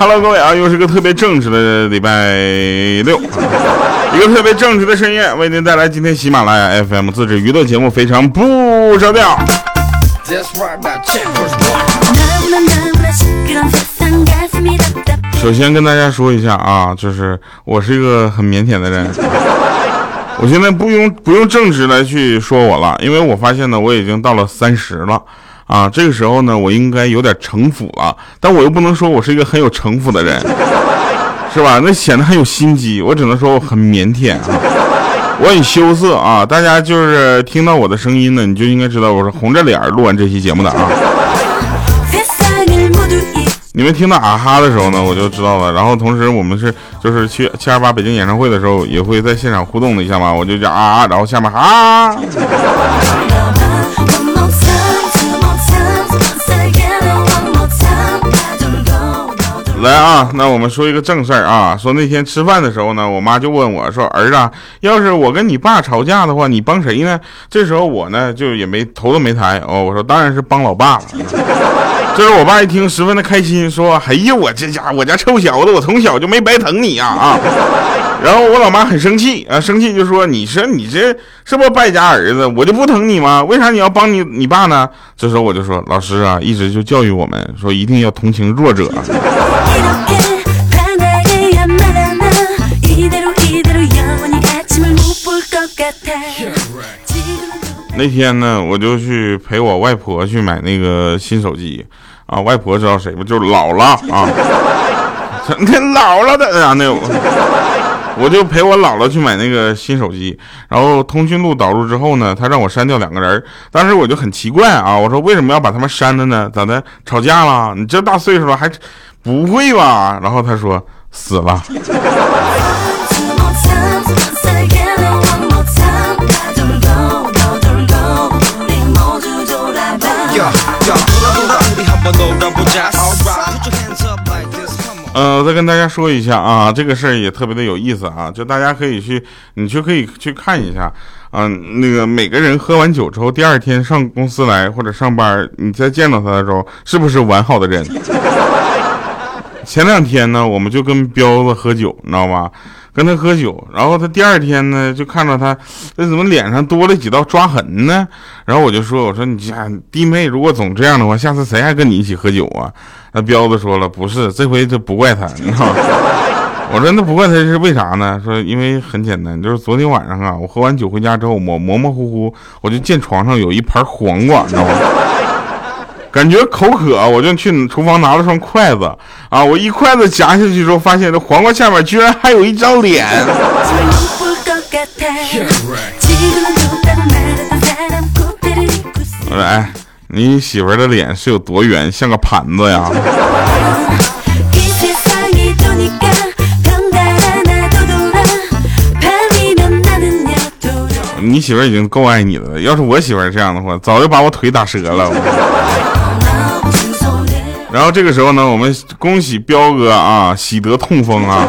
Hello，各位啊，又是个特别正直的礼拜六，一个特别正直的深夜，为您带来今天喜马拉雅 FM 自制娱乐节目《非常不着调》。首先跟大家说一下啊，就是我是一个很腼腆的人，我现在不用不用正直来去说我了，因为我发现呢，我已经到了三十了。啊，这个时候呢，我应该有点城府了，但我又不能说我是一个很有城府的人，是吧？那显得很有心机，我只能说我很腼腆啊，我很羞涩啊。大家就是听到我的声音呢，你就应该知道我是红着脸录完这期节目的啊。你们听到啊哈的时候呢，我就知道了。然后同时我们是就是去七二八北京演唱会的时候，也会在现场互动的一下嘛，我就叫啊，然后下面啊。来啊，那我们说一个正事儿啊。说那天吃饭的时候呢，我妈就问我说：“儿子，要是我跟你爸吵架的话，你帮谁呢？”这时候我呢就也没头都没抬哦，我说：“当然是帮老爸了。”这时候我爸一听十分的开心，说：“哎呀，我这家我家臭小子，我从小就没白疼你呀啊！”然后我老妈很生气啊，生气就说：“你说你这是不是败家儿子？我就不疼你吗？为啥你要帮你你爸呢？”这时候我就说：“老师啊，一直就教育我们说一定要同情弱者。”那天呢，我就去陪我外婆去买那个新手机啊。外婆知道谁不？就是姥姥啊，那姥姥的啊，那我就陪我姥姥去买那个新手机。然后通讯录导入之后呢，他让我删掉两个人。当时我就很奇怪啊，我说为什么要把他们删了呢？咋的？吵架了？你这大岁数了还不会吧？然后他说死了。呃，再跟大家说一下啊，这个事儿也特别的有意思啊，就大家可以去，你就可以去看一下啊，那个每个人喝完酒之后，第二天上公司来或者上班，你再见到他的时候，是不是完好的人？前两天呢，我们就跟彪子喝酒，你知道吗？跟他喝酒，然后他第二天呢，就看到他，那怎么脸上多了几道抓痕呢？然后我就说，我说你家弟妹如果总这样的话，下次谁还跟你一起喝酒啊？那彪子说了，不是，这回就不怪他，你知道吗？我说那不怪他是为啥呢？说因为很简单，就是昨天晚上啊，我喝完酒回家之后，我模模糊糊，我就见床上有一盘黄瓜，你知道吗？感觉口渴，我就去厨房拿了双筷子啊！我一筷子夹下去之后，发现这黄瓜下面居然还有一张脸。我说：“哎，你媳妇的脸是有多圆，像个盘子呀？”你媳妇已经够爱你的了，要是我媳妇这样的话，早就把我腿打折了。然后这个时候呢，我们恭喜彪哥啊，喜得痛风啊！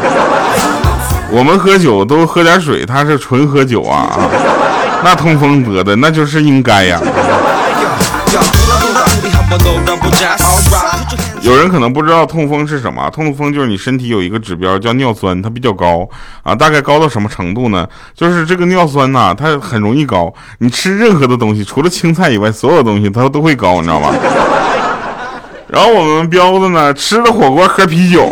我们喝酒都喝点水，他是纯喝酒啊，那痛风得的那就是应该呀。有人可能不知道痛风是什么，痛风就是你身体有一个指标叫尿酸，它比较高啊，大概高到什么程度呢？就是这个尿酸呐，它很容易高，你吃任何的东西，除了青菜以外，所有东西它都会高，你知道吗？然后我们彪子呢，吃着火锅喝啤酒，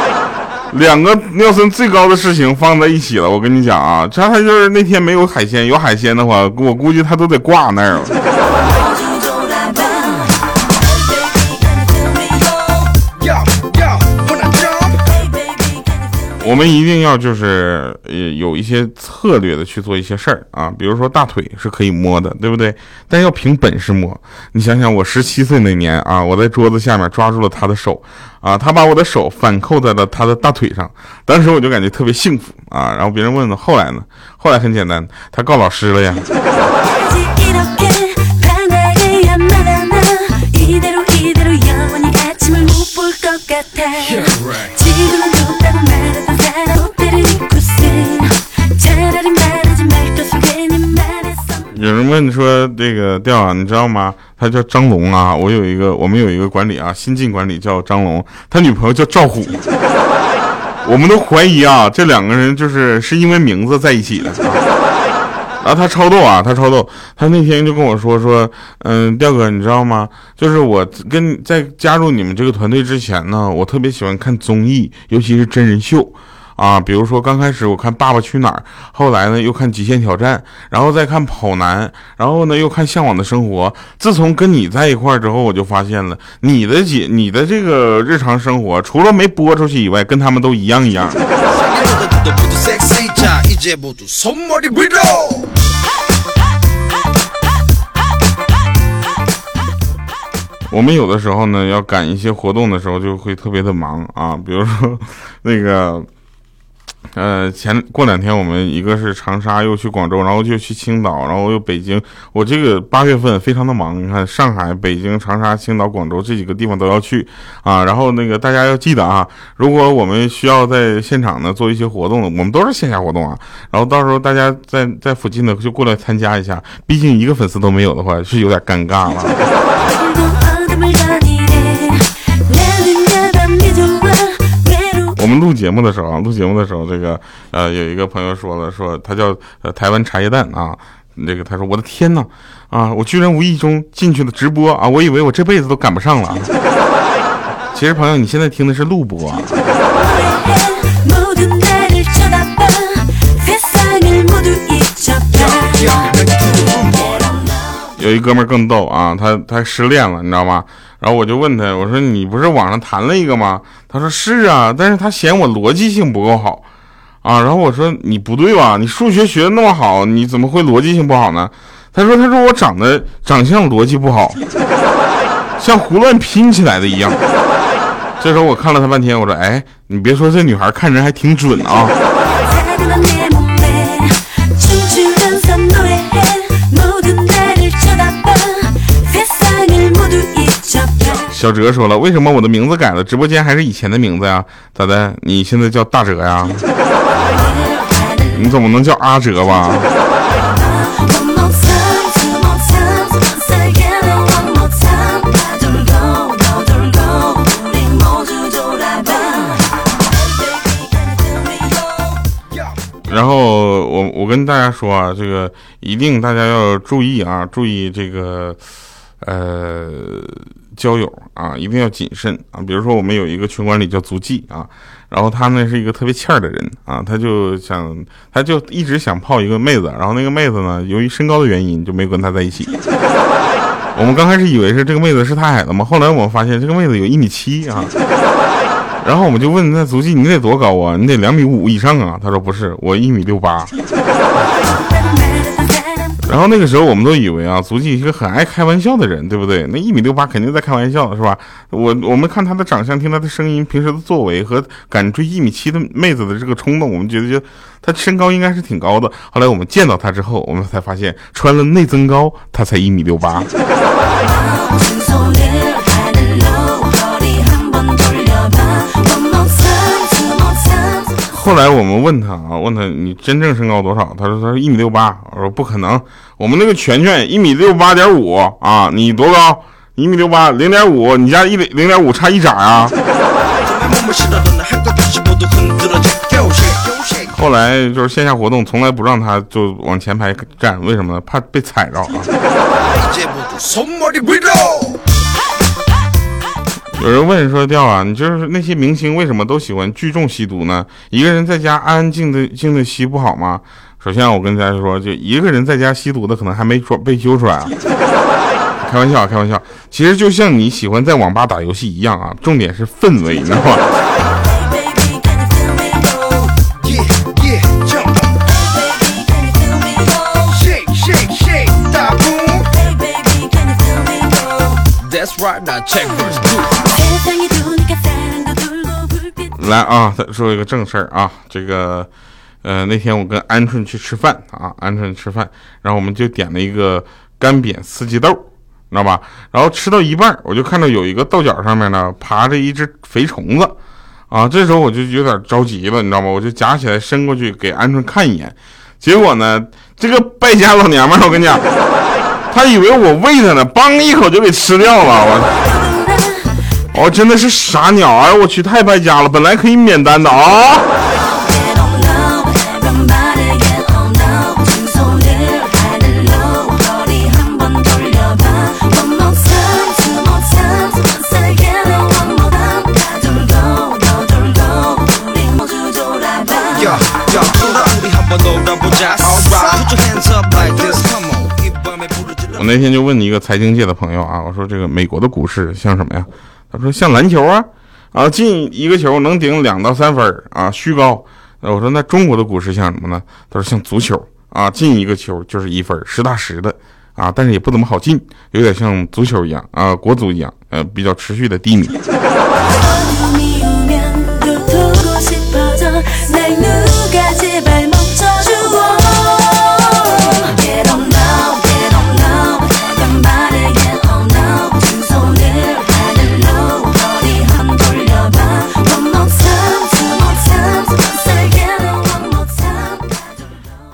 两个尿酸最高的事情放在一起了。我跟你讲啊，他他就是那天没有海鲜，有海鲜的话，我估计他都得挂那儿了。我们一定要就是呃有一些策略的去做一些事儿啊，比如说大腿是可以摸的，对不对？但要凭本事摸。你想想，我十七岁那年啊，我在桌子下面抓住了他的手啊，他把我的手反扣在了他的大腿上，当时我就感觉特别幸福啊。然后别人问了，后来呢？后来很简单，他告老师了呀。有人问说这个调啊，你知道吗？他叫张龙啊，我有一个，我们有一个管理啊，新晋管理叫张龙，他女朋友叫赵虎，我们都怀疑啊，这两个人就是是因为名字在一起的。然后他超逗啊，他超逗，他那天就跟我说说，嗯，调哥，你知道吗？就是我跟在加入你们这个团队之前呢，我特别喜欢看综艺，尤其是真人秀。啊，比如说刚开始我看《爸爸去哪儿》，后来呢又看《极限挑战》，然后再看《跑男》，然后呢又看《向往的生活》。自从跟你在一块儿之后，我就发现了你的姐，你的这个日常生活，除了没播出去以外，跟他们都一样一样。我们有的时候呢，要赶一些活动的时候，就会特别的忙啊，比如说那个。呃，前过两天我们一个是长沙，又去广州，然后就去青岛，然后又北京。我这个八月份非常的忙，你看上海、北京、长沙、青岛、广州这几个地方都要去啊。然后那个大家要记得啊，如果我们需要在现场呢做一些活动，我们都是线下活动啊。然后到时候大家在在附近的就过来参加一下，毕竟一个粉丝都没有的话是有点尴尬了。我们录节目的时候啊，录节目的时候，这个呃，有一个朋友说了，说他叫呃台湾茶叶蛋啊，那个他说我的天呐，啊，我居然无意中进去了直播啊，我以为我这辈子都赶不上了。其实朋友，你现在听的是录播。啊有一哥们更逗啊，他他失恋了，你知道吗？然后我就问他，我说你不是网上谈了一个吗？他说是啊，但是他嫌我逻辑性不够好，啊，然后我说你不对吧？你数学学的那么好，你怎么会逻辑性不好呢？他说他说我长得长相逻辑不好，像胡乱拼起来的一样。这时候我看了他半天，我说哎，你别说这女孩看人还挺准啊。小哲说了：“为什么我的名字改了？直播间还是以前的名字呀？咋的？你现在叫大哲呀？你怎么能叫阿哲吧？”然后我我跟大家说啊，这个一定大家要注意啊，注意这个，呃。交友啊，一定要谨慎啊！比如说，我们有一个群管理叫足迹啊，然后他呢是一个特别欠儿的人啊，他就想，他就一直想泡一个妹子，然后那个妹子呢，由于身高的原因，就没跟他在一起。我们刚开始以为是这个妹子是他矮了嘛，后来我们发现这个妹子有一米七啊，然后我们就问那足迹，你得多高啊？你得两米五以上啊？他说不是，我一米六八。然后那个时候我们都以为啊，足迹是个很爱开玩笑的人，对不对？那一米六八肯定在开玩笑，是吧？我我们看他的长相，听他的声音，平时的作为和敢追一米七的妹子的这个冲动，我们觉得就他身高应该是挺高的。后来我们见到他之后，我们才发现穿了内增高，他才一米六八。后来我们问他啊，问他你真正身高多少？他说他说一米六八。我说不可能，我们那个全全一米六八点五啊，你多高？一米六八零点五，你家一零零点五差一拃啊。后来就是线下活动，从来不让他就往前排站，为什么呢？怕被踩着啊。有人问说：“调啊，你就是那些明星为什么都喜欢聚众吸毒呢？一个人在家安安静的静的吸不好吗？”首先，我跟大家说，就一个人在家吸毒的可能还没说被揪出来啊。开玩笑，开玩笑。其实就像你喜欢在网吧打游戏一样啊，重点是氛围，你知道吗？来啊，再说一个正事儿啊，这个，呃，那天我跟鹌鹑去吃饭啊，鹌鹑吃饭，然后我们就点了一个干煸四季豆，知道吧？然后吃到一半，我就看到有一个豆角上面呢爬着一只肥虫子，啊，这时候我就有点着急了，你知道吗？我就夹起来伸过去给鹌鹑看一眼，结果呢，这个败家老娘们儿，我跟你讲。他以为我喂他呢，嘣一口就给吃掉了。我，哦真的是傻鸟啊！我去，太败家了，本来可以免单的啊。那天就问你一个财经界的朋友啊，我说这个美国的股市像什么呀？他说像篮球啊，啊进一个球能顶两到三分啊，虚高。我说那中国的股市像什么呢？他说像足球啊，进一个球就是一分，实打实的啊，但是也不怎么好进，有点像足球一样啊，国足一样，呃，比较持续的低迷。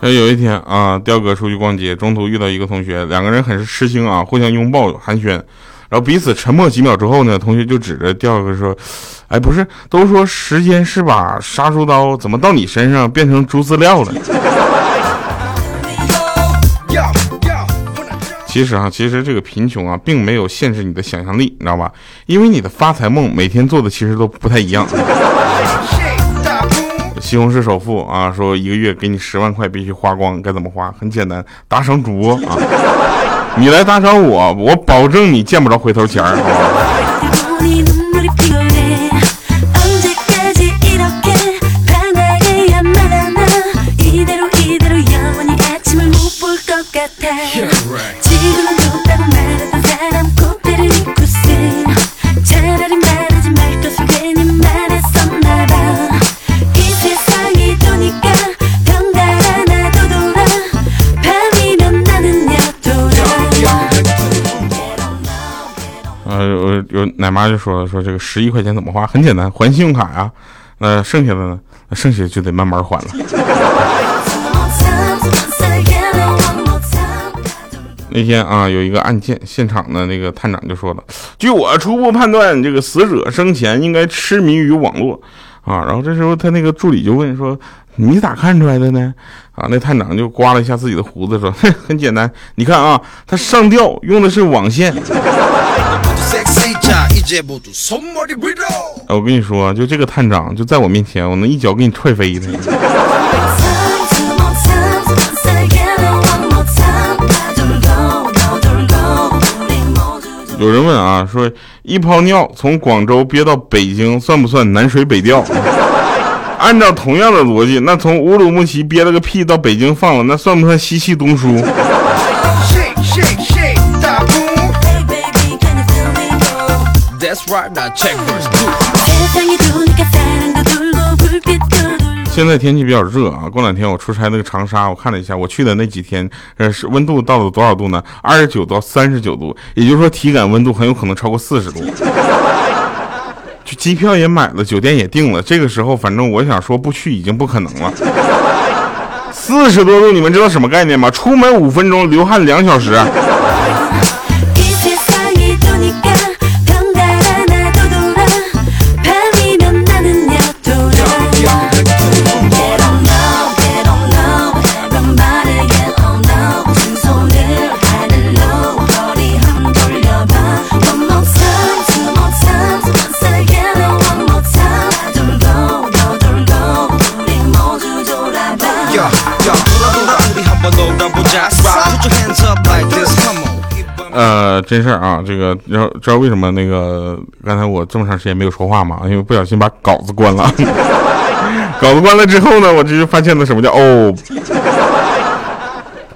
有一天啊，刁哥出去逛街，中途遇到一个同学，两个人很是吃惊啊，互相拥抱寒暄，然后彼此沉默几秒之后呢，同学就指着刁哥说：“哎，不是，都说时间是把杀猪刀，怎么到你身上变成猪饲料了？”其实啊，其实这个贫穷啊，并没有限制你的想象力，你知道吧？因为你的发财梦每天做的其实都不太一样。西红柿首富啊，说一个月给你十万块，必须花光，该怎么花？很简单，打赏主播啊，你来打赏我，我保证你见不着回头钱儿。有妈就说说这个十一块钱怎么花？很简单，还信用卡呀。那剩下的呢？那剩下就得慢慢还了。那天啊，有一个案件现场的那个探长就说了：“据我初步判断，这个死者生前应该痴迷于网络啊。”然后这时候他那个助理就问说：“你咋看出来的呢？”啊，那探长就刮了一下自己的胡子说：“ 很简单，你看啊，他上吊用的是网线。”我跟你说，就这个探长就在我面前，我能一脚给你踹飞他。有人问啊，说一泡尿从广州憋到北京算不算南水北调？按照同样的逻辑，那从乌鲁木齐憋了个屁到北京放了，那算不算西气东输？现在天气比较热啊，过两天我出差那个长沙，我看了一下，我去的那几天，呃，是温度到了多少度呢？二十九到三十九度，也就是说体感温度很有可能超过四十度。就机票也买了，酒店也订了，这个时候反正我想说不去已经不可能了。四十多度，你们知道什么概念吗？出门五分钟，流汗两小时。真事儿啊，这个知道知道为什么那个刚才我这么长时间没有说话吗？因为不小心把稿子关了。稿子关了之后呢，我这就发现了什么叫哦，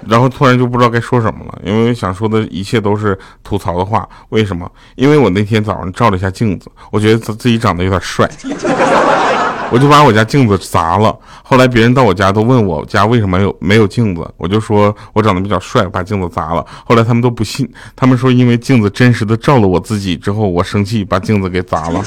然后突然就不知道该说什么了，因为想说的一切都是吐槽的话。为什么？因为我那天早上照了一下镜子，我觉得自自己长得有点帅。我就把我家镜子砸了。后来别人到我家都问我家为什么有没有镜子，我就说我长得比较帅，把镜子砸了。后来他们都不信，他们说因为镜子真实的照了我自己之后，我生气把镜子给砸了。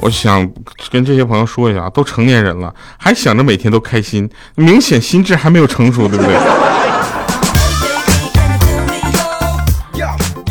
我想跟这些朋友说一下，都成年人了，还想着每天都开心，明显心智还没有成熟，对不对？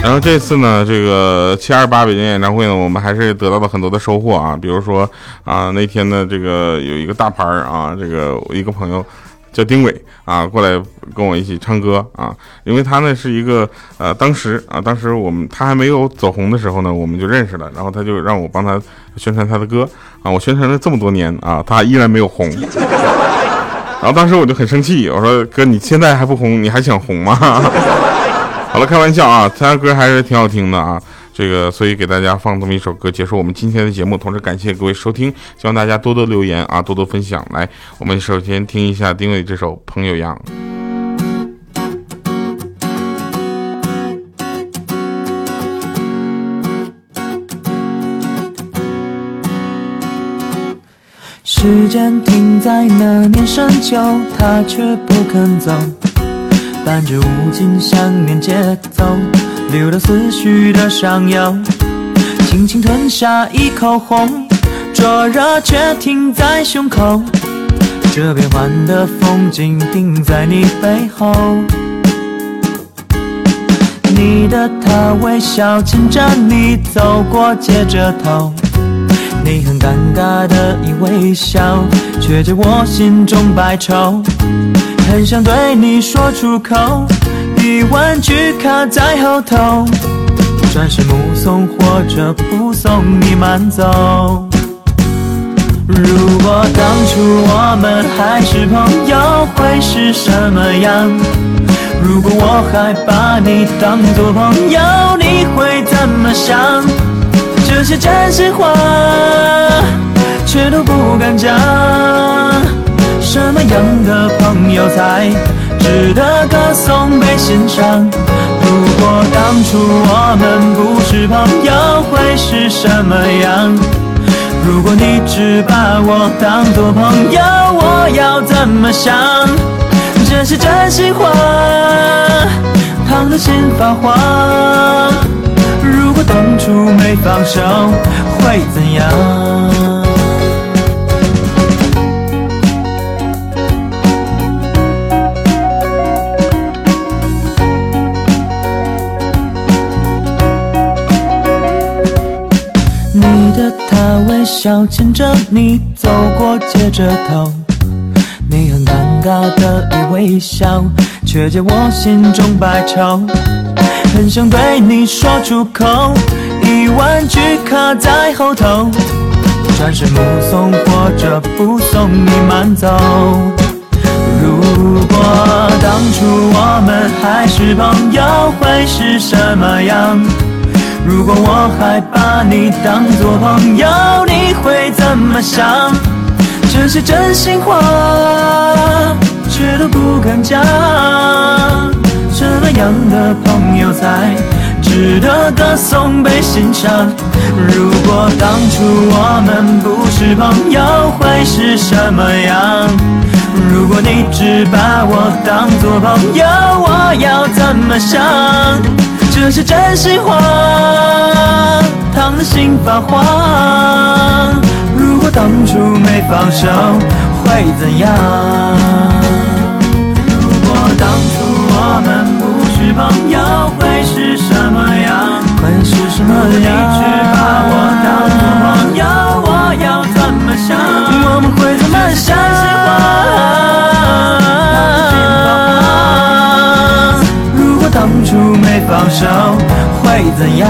然后这次呢，这个七二八北京演唱会呢，我们还是得到了很多的收获啊，比如说啊，那天呢，这个有一个大牌儿啊，这个我一个朋友叫丁伟啊，过来跟我一起唱歌啊，因为他呢是一个呃，当时啊，当时我们他还没有走红的时候呢，我们就认识了，然后他就让我帮他宣传他的歌啊，我宣传了这么多年啊，他依然没有红，然后当时我就很生气，我说哥，你现在还不红，你还想红吗？好了，开玩笑啊，他歌还是挺好听的啊。这个，所以给大家放这么一首歌，结束我们今天的节目。同时感谢各位收听，希望大家多多留言啊，多多分享。来，我们首先听一下丁磊这首《朋友样》。时间停在那年深秋，他却不肯走。伴着无尽想念节奏，流到思绪的上游，轻轻吞下一口红，灼热却停在胸口。这变幻的风景定在你背后，你的他微笑牵着你走过街着头，你很尴尬的一微笑，却解我心中百愁。很想对你说出口，一万句卡在后头，转身目送或者不送你慢走。如果当初我们还是朋友，会是什么样？如果我还把你当作朋友，你会怎么想？这些真心话，却都不敢讲。什么样的朋友才值得歌颂被欣赏？如果当初我们不是朋友，会是什么样？如果你只把我当作朋友，我要怎么想？这是真心话，烫得心发慌。如果当初没放手，会怎样？笑牵着你走过街着头，你很尴尬的一微笑，却解我心中百愁。很想对你说出口，一万句卡在喉头，转身目送或者不送你慢走。如果当初我们还是朋友，会是什么样？如果我还把你当作朋友，你会怎么想？这些真心话，却都不敢讲。什么样的朋友才值得歌颂被欣赏？如果当初我们不是朋友，会是什么样？如果你只把我当作朋友，我要怎么想？这是真心话，心发慌。如果当初没放手，会怎样？如果当初我们不是朋友，会是什么样？会是什么样？你只把我当作朋友，我要怎么想？我们会怎么想？当初没放手会怎样？